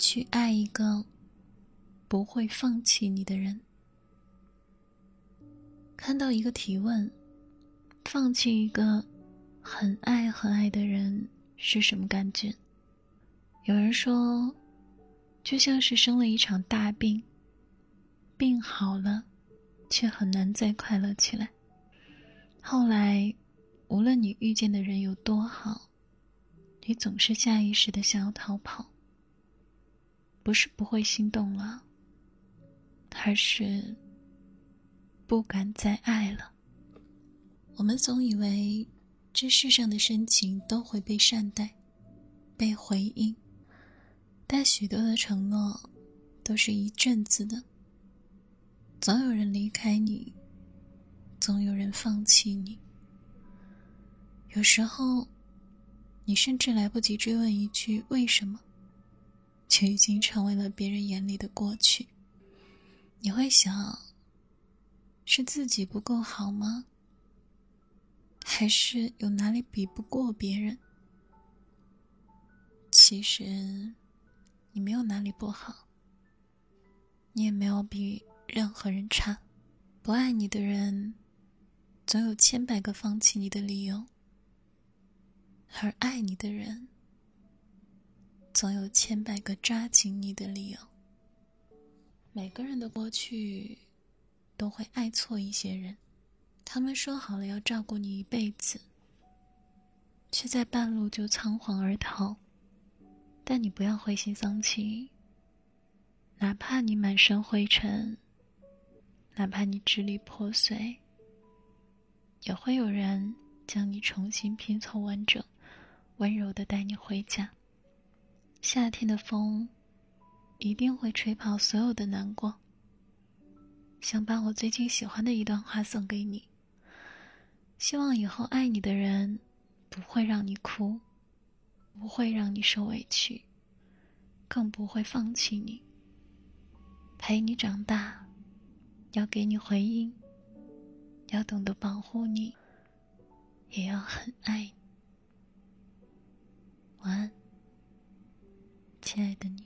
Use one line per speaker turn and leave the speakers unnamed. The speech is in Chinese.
去爱一个不会放弃你的人。看到一个提问：放弃一个很爱很爱的人是什么感觉？有人说，就像是生了一场大病，病好了，却很难再快乐起来。后来，无论你遇见的人有多好，你总是下意识的想要逃跑。不是不会心动了，而是不敢再爱了。我们总以为这世上的深情都会被善待、被回应，但许多的承诺都是一阵子的。总有人离开你。总有人放弃你。有时候，你甚至来不及追问一句“为什么”，就已经成为了别人眼里的过去。你会想：是自己不够好吗？还是有哪里比不过别人？其实，你没有哪里不好，你也没有比任何人差。不爱你的人。总有千百个放弃你的理由，而爱你的人，总有千百个抓紧你的理由。每个人的过去，都会爱错一些人，他们说好了要照顾你一辈子，却在半路就仓皇而逃。但你不要灰心丧气，哪怕你满身灰尘，哪怕你支离破碎。也会有人将你重新拼凑完整，温柔的带你回家。夏天的风一定会吹跑所有的难过。想把我最近喜欢的一段话送给你。希望以后爱你的人不会让你哭，不会让你受委屈，更不会放弃你。陪你长大，要给你回应。要懂得保护你，也要很爱你。晚安，亲爱的你。